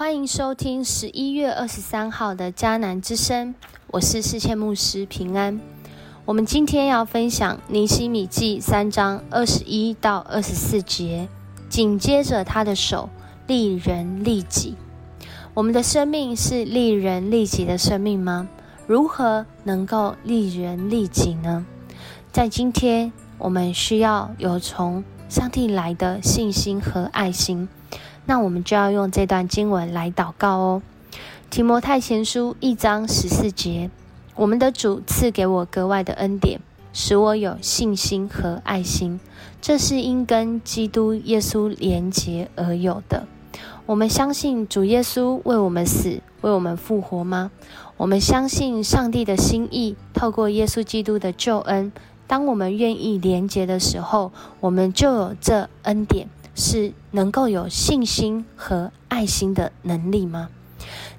欢迎收听十一月二十三号的迦南之声，我是世谦牧师平安。我们今天要分享尼西米记三章二十一到二十四节，紧接着他的手利人利己。我们的生命是利人利己的生命吗？如何能够利人利己呢？在今天，我们需要有从上帝来的信心和爱心。那我们就要用这段经文来祷告哦。提摩太前书一章十四节，我们的主赐给我格外的恩典，使我有信心和爱心，这是因跟基督耶稣连结而有的。我们相信主耶稣为我们死，为我们复活吗？我们相信上帝的心意，透过耶稣基督的救恩。当我们愿意连结的时候，我们就有这恩典。是能够有信心和爱心的能力吗？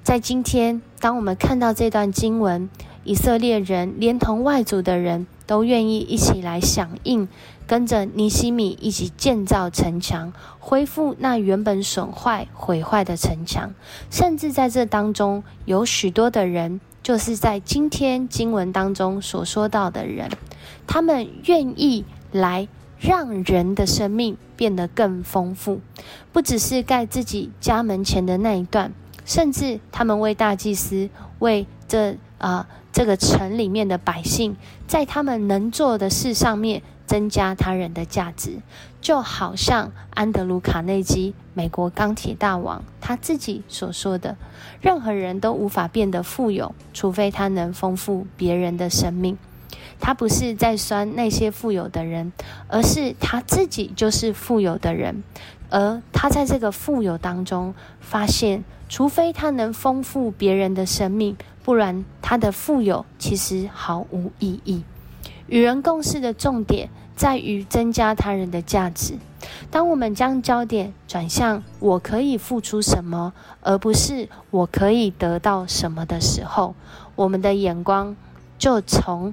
在今天，当我们看到这段经文，以色列人连同外族的人都愿意一起来响应，跟着尼西米一起建造城墙，恢复那原本损坏毁坏的城墙。甚至在这当中，有许多的人，就是在今天经文当中所说到的人，他们愿意来。让人的生命变得更丰富，不只是盖自己家门前的那一段，甚至他们为大祭司、为这啊这个城里面的百姓，在他们能做的事上面增加他人的价值，就好像安德鲁·卡内基，美国钢铁大王他自己所说的：“任何人都无法变得富有，除非他能丰富别人的生命。”他不是在酸那些富有的人，而是他自己就是富有的人，而他在这个富有当中发现，除非他能丰富别人的生命，不然他的富有其实毫无意义。与人共事的重点在于增加他人的价值。当我们将焦点转向我可以付出什么，而不是我可以得到什么的时候，我们的眼光就从。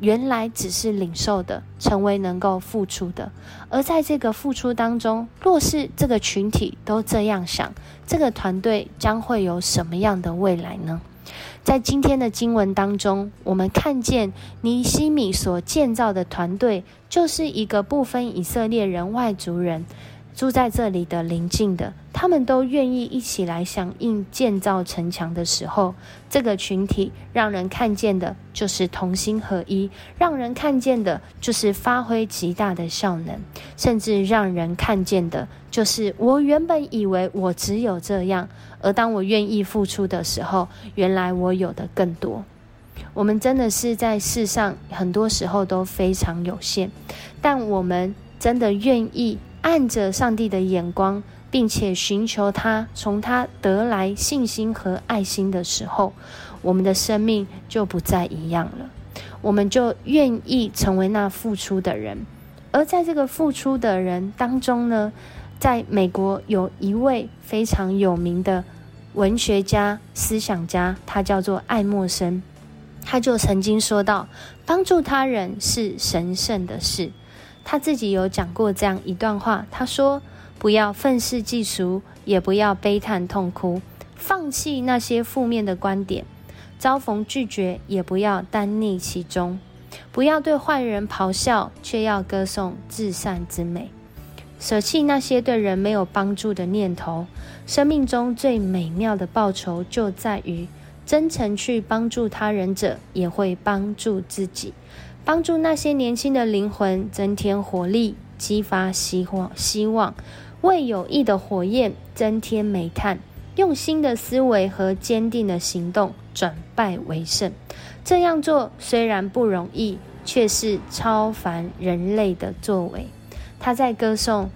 原来只是领受的，成为能够付出的。而在这个付出当中，若是这个群体都这样想，这个团队将会有什么样的未来呢？在今天的经文当中，我们看见尼西米所建造的团队，就是一个不分以色列人、外族人。住在这里的邻近的，他们都愿意一起来响应建造城墙的时候，这个群体让人看见的就是同心合一，让人看见的就是发挥极大的效能，甚至让人看见的就是我原本以为我只有这样，而当我愿意付出的时候，原来我有的更多。我们真的是在世上很多时候都非常有限，但我们真的愿意。按着上帝的眼光，并且寻求他，从他得来信心和爱心的时候，我们的生命就不再一样了。我们就愿意成为那付出的人。而在这个付出的人当中呢，在美国有一位非常有名的文学家、思想家，他叫做爱默生，他就曾经说到：“帮助他人是神圣的事。”他自己有讲过这样一段话，他说：“不要愤世嫉俗，也不要悲叹痛哭，放弃那些负面的观点，遭逢拒绝也不要单溺其中，不要对坏人咆哮，却要歌颂至善之美，舍弃那些对人没有帮助的念头。生命中最美妙的报酬就在于真诚去帮助他人者，也会帮助自己。”帮助那些年轻的灵魂增添活力，激发希望，希望为有益的火焰增添煤炭，用新的思维和坚定的行动转败为胜。这样做虽然不容易，却是超凡人类的作为。他在歌颂。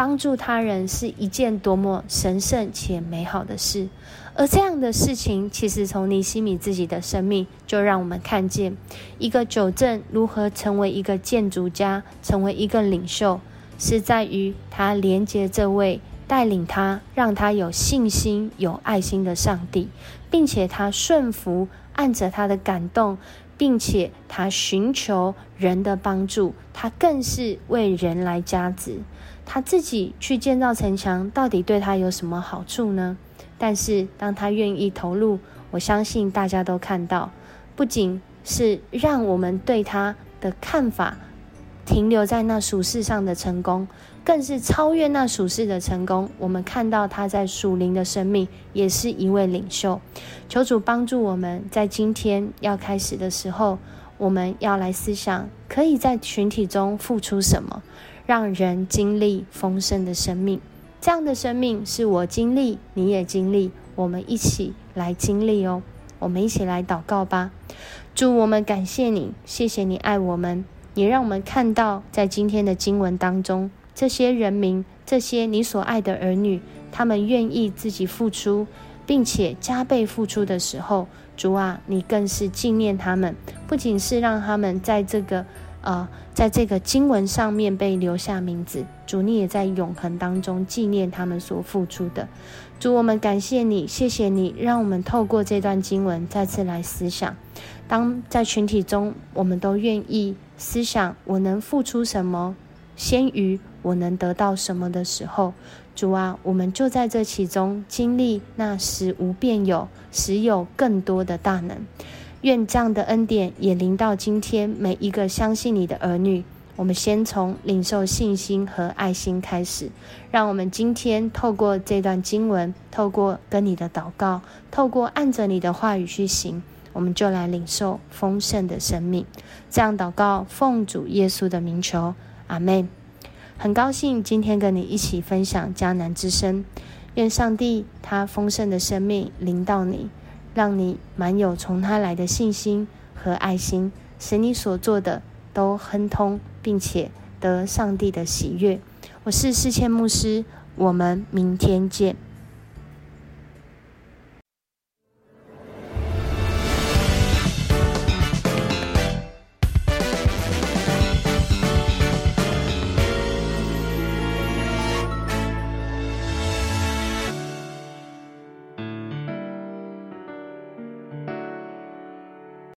帮助他人是一件多么神圣且美好的事，而这样的事情，其实从尼西米自己的生命就让我们看见，一个九正如何成为一个建筑家，成为一个领袖，是在于他连接这位带领他、让他有信心、有爱心的上帝，并且他顺服，按着他的感动，并且他寻求人的帮助，他更是为人来加值。他自己去建造城墙，到底对他有什么好处呢？但是当他愿意投入，我相信大家都看到，不仅是让我们对他的看法停留在那属世上的成功，更是超越那属世的成功。我们看到他在属灵的生命也是一位领袖。求主帮助我们在今天要开始的时候，我们要来思想，可以在群体中付出什么，让人经历丰盛的生命。这样的生命是我经历，你也经历，我们一起来经历哦。我们一起来祷告吧。主，我们感谢你，谢谢你爱我们，也让我们看到在今天的经文当中，这些人民，这些你所爱的儿女，他们愿意自己付出，并且加倍付出的时候，主啊，你更是纪念他们，不仅是让他们在这个。呃，在这个经文上面被留下名字，主你也在永恒当中纪念他们所付出的。主，我们感谢你，谢谢你，让我们透过这段经文再次来思想。当在群体中，我们都愿意思想我能付出什么，先于我能得到什么的时候，主啊，我们就在这其中经历那时无变有，时有更多的大能。愿这样的恩典也临到今天每一个相信你的儿女。我们先从领受信心和爱心开始，让我们今天透过这段经文，透过跟你的祷告，透过按着你的话语去行，我们就来领受丰盛的生命。这样祷告，奉主耶稣的名求，阿门。很高兴今天跟你一起分享迦南之声。愿上帝他丰盛的生命临到你。让你满有从他来的信心和爱心，使你所做的都亨通，并且得上帝的喜悦。我是世谦牧师，我们明天见。